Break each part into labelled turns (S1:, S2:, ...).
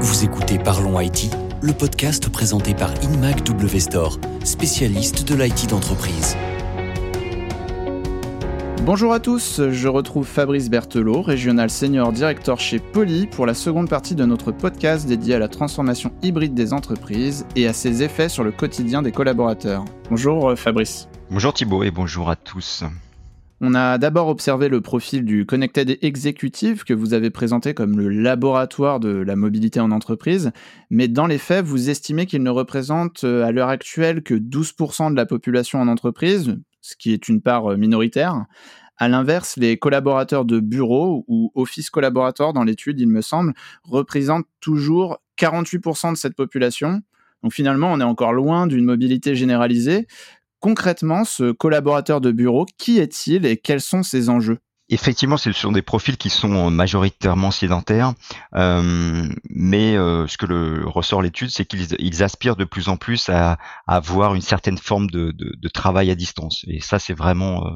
S1: Vous écoutez Parlons IT, le podcast présenté par InMac W Store, spécialiste de l'IT d'entreprise.
S2: Bonjour à tous, je retrouve Fabrice Berthelot, régional senior directeur chez Poly, pour la seconde partie de notre podcast dédié à la transformation hybride des entreprises et à ses effets sur le quotidien des collaborateurs. Bonjour euh, Fabrice.
S3: Bonjour Thibault et bonjour à tous.
S2: On a d'abord observé le profil du Connected Executive que vous avez présenté comme le laboratoire de la mobilité en entreprise, mais dans les faits, vous estimez qu'il ne représente euh, à l'heure actuelle que 12% de la population en entreprise, ce qui est une part euh, minoritaire. À l'inverse, les collaborateurs de bureau ou office collaborateurs dans l'étude, il me semble, représentent toujours 48% de cette population. Donc finalement, on est encore loin d'une mobilité généralisée. Concrètement, ce collaborateur de bureau, qui est-il et quels sont ses enjeux?
S3: Effectivement, ce sont des profils qui sont majoritairement sédentaires, euh, mais euh, ce que le, ressort l'étude, c'est qu'ils aspirent de plus en plus à, avoir une certaine forme de, travail à distance. Et ça, c'est vraiment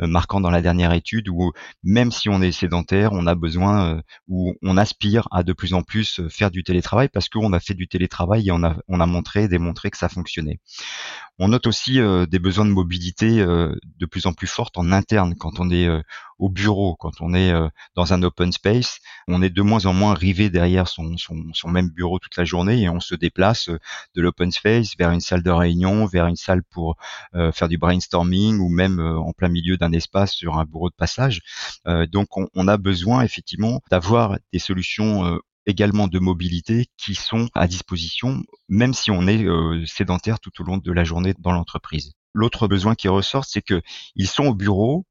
S3: euh, marquant dans la dernière étude où même si on est sédentaire, on a besoin ou on aspire à de plus en plus faire du télétravail parce qu'on a fait du télétravail et on a, on a montré, démontré que ça fonctionnait. On note aussi des besoins de mobilité de plus en plus fortes en interne quand on est au bureau, quand on est euh, dans un open space, on est de moins en moins rivé derrière son, son, même bureau toute la journée et on se déplace euh, de l'open space vers une salle de réunion, vers une salle pour euh, faire du brainstorming ou même en plein milieu d'un espace sur un bureau de passage. donc on, on, a besoin effectivement d'avoir des solutions également de mobilité qui sont à disposition, même si on est sédentaire tout au long de la journée dans l'entreprise. L'autre besoin qui ressort, c'est que ils sont au bureau,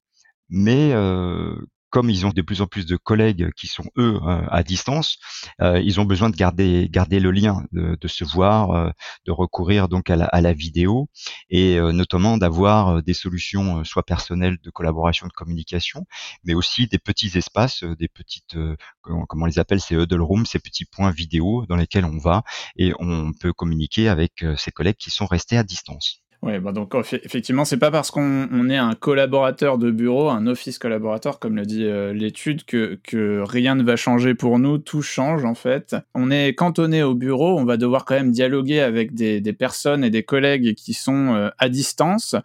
S3: mais euh, comme ils ont de plus en plus de collègues qui sont eux euh, à distance, euh, ils ont besoin de garder le lien, de, se voir, de recourir donc à la, à la vidéo et notamment d'avoir des solutions soit personnelles de collaboration, de communication, mais aussi des petits espaces, des petites comment, on les appelle ces huddle rooms, ces petits points vidéo dans lesquels on va et on peut communiquer avec ses collègues qui sont restés à distance.
S2: Oui, bah donc effectivement, c'est pas parce qu'on est un collaborateur de bureau, un office collaborateur, comme le dit euh, l'étude, que, que rien ne va changer pour nous. Tout change en fait. On est cantonné au bureau, on va devoir quand même dialoguer avec des, des personnes et des collègues qui sont euh, à distance,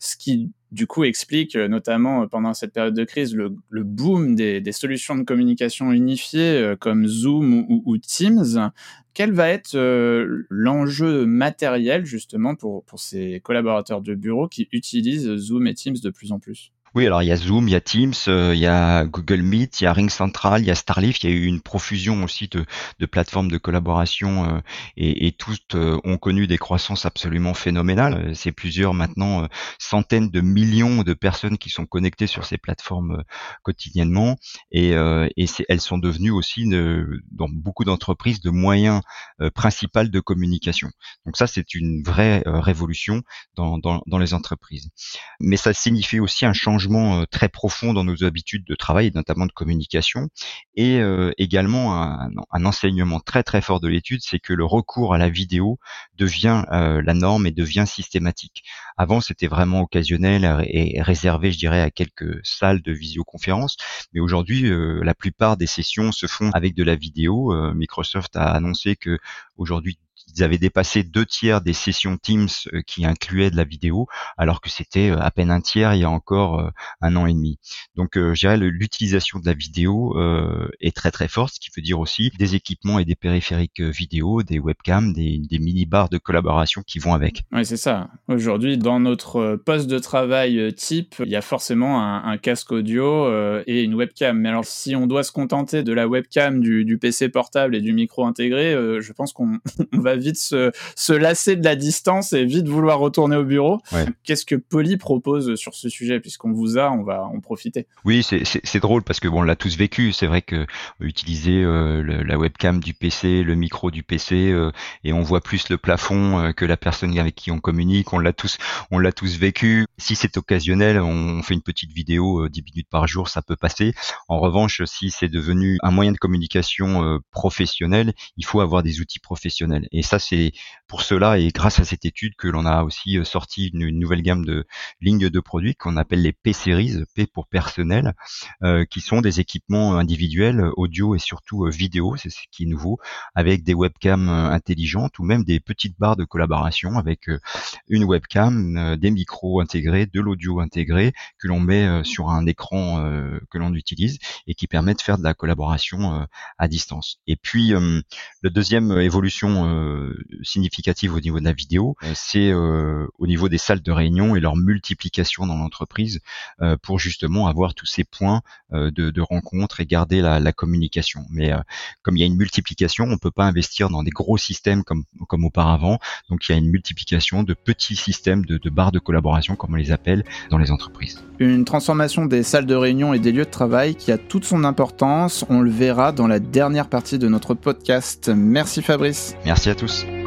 S2: ce qui du coup explique euh, notamment pendant cette période de crise le, boom des, solutions de communication unifiées comme Zoom ou, Teams. Quel va être euh, l'enjeu matériel justement pour, pour ces collaborateurs de bureau qui utilisent Zoom et Teams de plus en plus?
S3: Oui, alors il y a Zoom, il y a Teams, euh, il y a Google Meet, il y a Ring Central, il y a Starleaf, il y a eu une profusion aussi de, de plateformes de collaboration euh, et, et, toutes euh, ont connu des croissances absolument phénoménales. C'est plusieurs maintenant centaines de millions de personnes qui sont connectées sur ces plateformes quotidiennement et, et elles sont devenues aussi dans beaucoup d'entreprises de moyens principal de communication. Donc ça, c'est une vraie révolution dans, dans, dans les entreprises. Mais ça signifie aussi un changement euh, très profond dans nos habitudes de travail, et notamment de communication, et euh, également un, enseignement très très fort de l'étude, c'est que le recours à la vidéo devient euh, la norme et devient systématique. Avant, c'était vraiment occasionnel et réservé, je dirais, à quelques salles de visioconférence, mais aujourd'hui, la plupart des sessions se font avec de la vidéo. Microsoft a annoncé que aujourd'hui ils avaient dépassé deux tiers des sessions Teams euh, qui incluaient de la vidéo, alors que c'était euh, à peine un tiers il y a encore euh, un an et demi. Donc, je dirais l'utilisation de la vidéo est très très forte, ce qui veut dire aussi des équipements et des périphériques vidéo, des webcams, des, mini bars de collaboration qui vont avec.
S2: Oui, c'est ça. Aujourd'hui, dans notre poste de travail type, il y a forcément un, casque audio et une webcam. Mais alors, si on doit se contenter de la webcam, du, du PC portable et du micro intégré, je pense qu'on va vite se, lasser de la distance et vite vouloir retourner au bureau. Qu'est-ce que Poly propose sur ce sujet? Puisqu'on vous a, on va en profiter.
S3: Oui, c'est drôle parce que bon, on l'a tous vécu. C'est vrai que utiliser euh, la webcam du PC, le micro du PC, euh, et on voit plus le plafond euh, que la personne avec qui on communique. On l'a tous, on l'a tous vécu. Si c'est occasionnel, on fait une petite vidéo 10 minutes par jour, ça peut passer. En revanche, si c'est devenu un moyen de communication professionnel, il faut avoir des outils professionnels. Et et ça, c'est pour cela et grâce à cette étude que l'on a aussi euh, sorti une, nouvelle gamme de lignes de produits qu'on appelle les P-Series, P pour personnel, euh, qui sont des équipements individuels, audio et surtout euh, vidéo, c'est ce qui est nouveau, avec des webcams intelligentes ou même des petites barres de collaboration avec une webcam, des micros intégrés, de l'audio intégré que l'on met sur un écran que l'on utilise et qui permet de faire de la collaboration à distance. Et puis, le deuxième évolution significative au niveau de la vidéo, euh, c'est euh, au niveau des salles de réunion et leur multiplication dans l'entreprise euh, pour justement avoir tous ces points de, de rencontre et garder la, la communication. Mais comme il y a une multiplication, on peut pas investir dans des gros systèmes comme, comme auparavant. Donc il y a une multiplication de petits systèmes de, de barres de collaboration, comme on les appelle, dans les entreprises.
S2: Une transformation des salles de réunion et des lieux de travail qui a toute son importance. On le verra dans la dernière partie de notre podcast. Merci Fabrice.
S3: Merci à tous.